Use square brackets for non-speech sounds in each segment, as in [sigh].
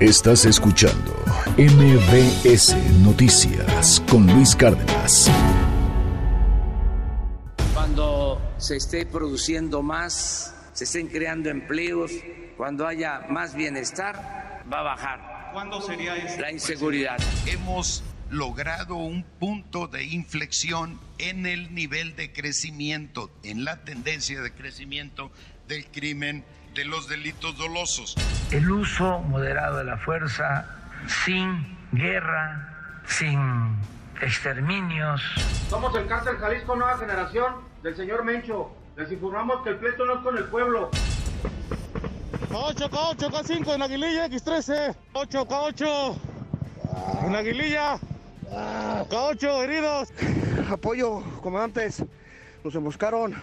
Estás escuchando MBS Noticias con Luis Cárdenas. Cuando se esté produciendo más, se estén creando empleos, cuando haya más bienestar, va a bajar. ¿Cuándo sería eso? La inseguridad. Hemos logrado un punto de inflexión en el nivel de crecimiento, en la tendencia de crecimiento del crimen de los delitos dolosos. El uso moderado de la fuerza sin guerra, sin exterminios. Somos el cártel Jalisco Nueva Generación del señor Mencho. Les informamos que el pleito no es con el pueblo. K8, K8, K5 en Aguililla, X13. 8, K8 en Aguililla. K8 heridos. Apoyo, comandantes. Nos emboscaron.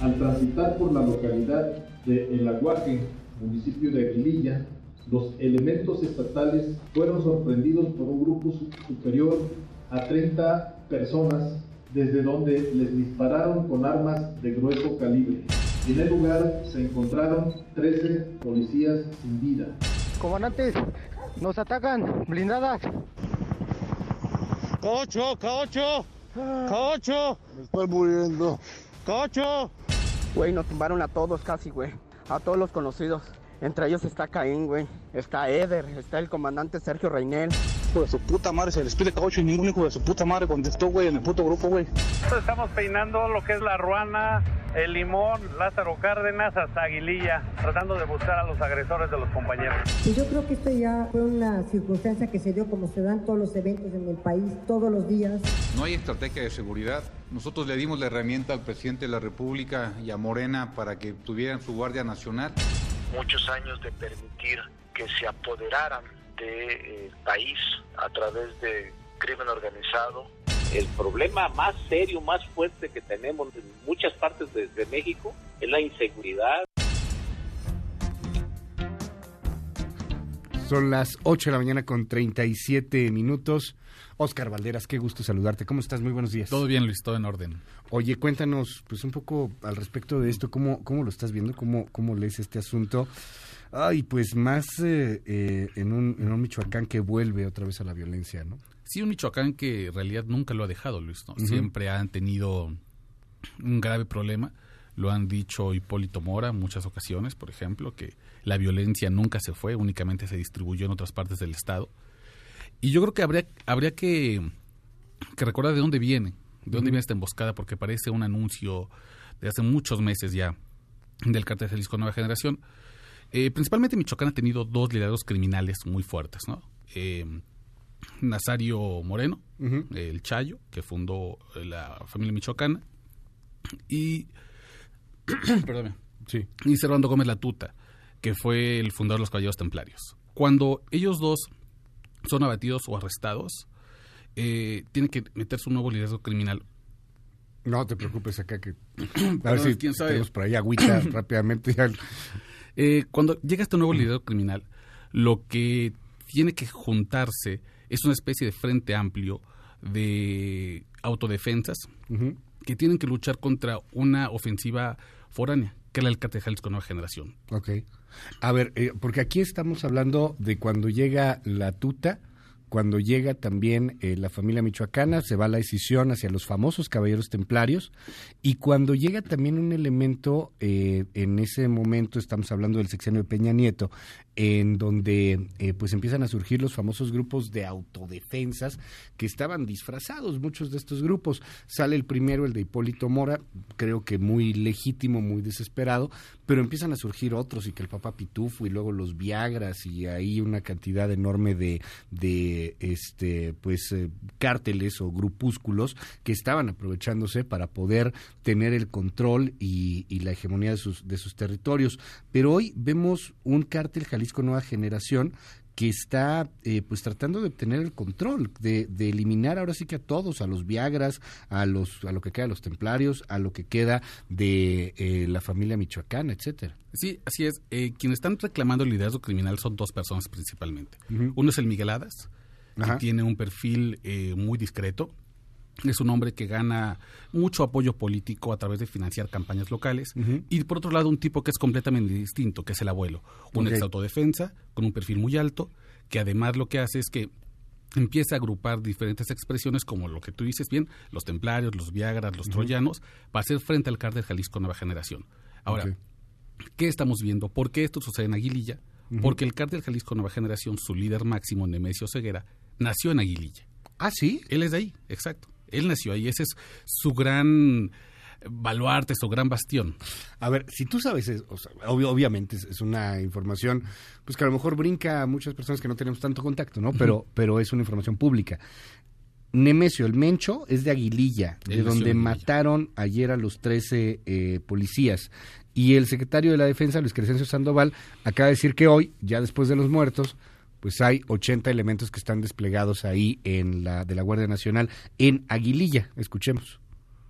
Al transitar por la localidad de El Aguaje, municipio de Aguililla, los elementos estatales fueron sorprendidos por un grupo superior a 30 personas desde donde les dispararon con armas de grueso calibre. En el lugar se encontraron 13 policías sin vida. Comandantes, nos atacan, blindadas. K8, K8, K8. Me estoy muriendo. K8. Güey, nos tumbaron a todos casi, güey. A todos los conocidos. Entre ellos está Caín, güey. Está Eder, está el comandante Sergio Reinel. Hijo de su puta madre, se les pide K8 y ningún hijo de su puta madre contestó, güey, en el puto grupo, güey. Estamos peinando lo que es la Ruana, el Limón, Lázaro Cárdenas hasta Aguililla, tratando de buscar a los agresores de los compañeros. Y yo creo que esto ya fue una circunstancia que se dio como se dan todos los eventos en el país, todos los días. No hay estrategia de seguridad. Nosotros le dimos la herramienta al presidente de la República y a Morena para que tuvieran su Guardia Nacional. Muchos años de permitir que se apoderaran de, eh, país a través de crimen organizado. El problema más serio, más fuerte que tenemos en muchas partes de, de México es la inseguridad. Son las 8 de la mañana con 37 minutos. Oscar Valderas, qué gusto saludarte. ¿Cómo estás? Muy buenos días. Todo bien, Luis, todo en orden. Oye, cuéntanos pues un poco al respecto de esto, cómo, cómo lo estás viendo, cómo, cómo lees este asunto. Ay, pues más eh, eh, en, un, en un Michoacán que vuelve otra vez a la violencia, ¿no? Sí, un Michoacán que en realidad nunca lo ha dejado, Luis, ¿no? Uh -huh. Siempre han tenido un grave problema. Lo han dicho Hipólito Mora en muchas ocasiones, por ejemplo, que la violencia nunca se fue, únicamente se distribuyó en otras partes del Estado. Y yo creo que habría, habría que, que recordar de dónde viene, de dónde uh -huh. viene esta emboscada, porque parece un anuncio de hace muchos meses ya del cártel Jalisco Nueva Generación. Eh, principalmente Michoacán ha tenido dos liderazgos criminales muy fuertes, ¿no? Eh, Nazario Moreno, uh -huh. el Chayo, que fundó la familia michoacana, y, [clears throat] sí. y Servando Gómez Latuta, que fue el fundador de los Caballeros Templarios. Cuando ellos dos son abatidos o arrestados, eh, tiene que meterse un nuevo liderazgo criminal. No te preocupes acá que [clears throat] a ver si ¿quién sabe? tenemos por ahí agüita [clears throat] rápidamente. Eh, cuando llega este nuevo liderazgo criminal, lo que tiene que juntarse es una especie de frente amplio de autodefensas uh -huh. que tienen que luchar contra una ofensiva foránea, que era el cártel Jalisco Nueva Generación. Ok. A ver, eh, porque aquí estamos hablando de cuando llega la tuta, cuando llega también eh, la familia michoacana, se va la decisión hacia los famosos caballeros templarios, y cuando llega también un elemento, eh, en ese momento estamos hablando del sexenio de Peña Nieto, en donde eh, pues empiezan a surgir los famosos grupos de autodefensas que estaban disfrazados, muchos de estos grupos. Sale el primero, el de Hipólito Mora, creo que muy legítimo, muy desesperado, pero empiezan a surgir otros y que el Papa Pitufo y luego los Viagras y ahí una cantidad enorme de este pues eh, cárteles o grupúsculos que estaban aprovechándose para poder tener el control y, y la hegemonía de sus, de sus territorios. Pero hoy vemos un cártel Jalisco Nueva Generación que está eh, pues tratando de obtener el control, de, de, eliminar ahora sí que a todos, a los Viagras, a los a lo que queda de los templarios, a lo que queda de eh, la familia michoacana, etcétera. Sí, así es. Eh, quienes están reclamando el liderazgo criminal son dos personas principalmente. Uh -huh. Uno es el Miguel Hadas, Ajá. que tiene un perfil muy discreto, es un hombre que gana mucho apoyo político a través de financiar campañas locales. Uh -huh. Y por otro lado, un tipo que es completamente distinto, que es el abuelo. Un okay. ex autodefensa, con un perfil muy alto, que además lo que hace es que empieza a agrupar diferentes expresiones como lo que tú dices bien, los templarios, los viagras, los troyanos, para hacer frente al cártel Jalisco Nueva Generación. Ahora, ¿qué estamos viendo? ¿Por qué esto sucede en Aguililla? Porque el cártel Jalisco Nueva Generación, su líder máximo, Nemesio Ceguera, nació en Aguililla. Ah, sí. Él es de ahí, exacto. Él nació ahí, ese es su gran baluarte, su gran bastión. A ver, si tú sabes, obviamente es, una información, pues que a lo mejor brinca a muchas personas que no tenemos tanto contacto, ¿no? Pero, pero es una información pública. Nemesio, el Mencho, es de Aguililla, de donde mataron ayer a los 13 eh, policías. Y el secretario de la Defensa, Luis Crescencio Sandoval, acaba de decir que hoy, ya después de los muertos, pues hay 80 elementos que están desplegados ahí en la de la Guardia Nacional en Aguililla. Escuchemos.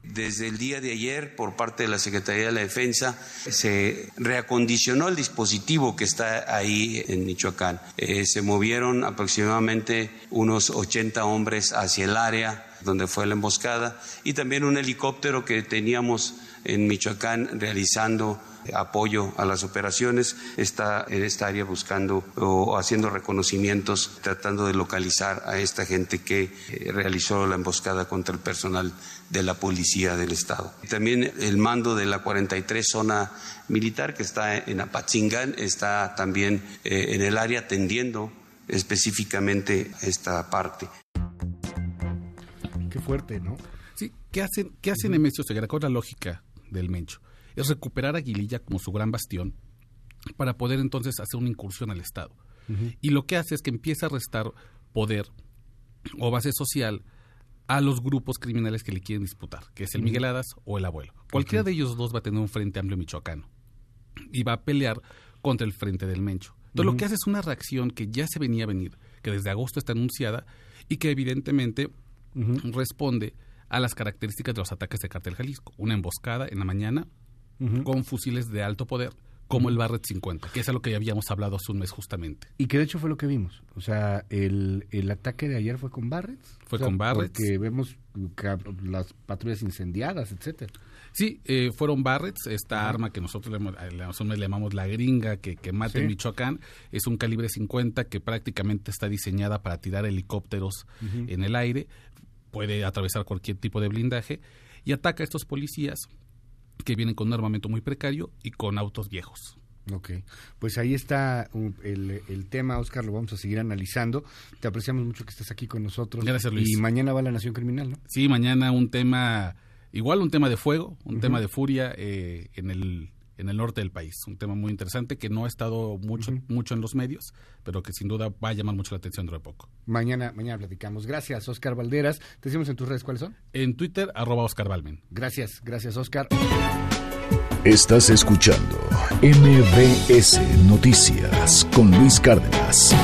Desde el día de ayer, por parte de la Secretaría de la Defensa, se reacondicionó el dispositivo que está ahí en Michoacán. Eh, se movieron aproximadamente unos 80 hombres hacia el área donde fue la emboscada y también un helicóptero que teníamos en Michoacán realizando apoyo a las operaciones, está en esta área buscando o haciendo reconocimientos, tratando de localizar a esta gente que eh, realizó la emboscada contra el personal de la Policía del Estado. También el mando de la 43 zona militar que está en Apatzingán está también eh, en el área atendiendo específicamente esta parte. Qué fuerte, ¿no? Sí, ¿qué hacen, qué hacen en Nemesio Segura? Con la lógica del Mencho es recuperar a Aguililla como su gran bastión para poder entonces hacer una incursión al Estado. Y lo que hace es que empieza a restar poder o base social a los grupos criminales que le quieren disputar, que es el Migueladas o el abuelo. Cualquiera de ellos dos va a tener un frente amplio michoacano y va a pelear contra el frente del Mencho. Entonces lo que hace es una reacción que ya se venía a venir, que desde agosto está anunciada y que evidentemente responde a las características de los ataques de Cartel Jalisco. Una emboscada en la mañana, con fusiles de alto poder como el Barrett 50, que es a lo que ya habíamos hablado hace un mes justamente. Y que de hecho fue lo que vimos. O sea, el, el ataque de ayer fue con Barretts. Fue con Barretts. Porque vemos las patrullas incendiadas, etcétera. Sí, eh, fueron Barretts, esta arma que nosotros le, llamamos la gringa, que, que mata en Michoacán, es un calibre 50 que prácticamente está diseñada para tirar helicópteros en el aire, puede atravesar cualquier tipo de blindaje y ataca a estos policías que vienen con un armamento muy precario y con autos viejos. Ok, pues ahí está el, el, tema, Oscar, lo vamos a seguir analizando. Te apreciamos mucho que estés aquí con nosotros. Gracias, Luis. Y mañana va la Nación Criminal, ¿no? Sí, mañana un tema, igual un tema de fuego, un tema de furia eh, en el en el norte del país. Un tema muy interesante que no ha estado mucho, mucho en los medios, pero que sin duda va a llamar mucho la atención dentro de poco. Mañana, mañana platicamos. Gracias, Oscar Valderas. Te decimos en tus redes cuáles son. En Twitter, arroba Oscar Valmen. Gracias, gracias, Oscar. Estás escuchando MBS Noticias con Luis Cárdenas.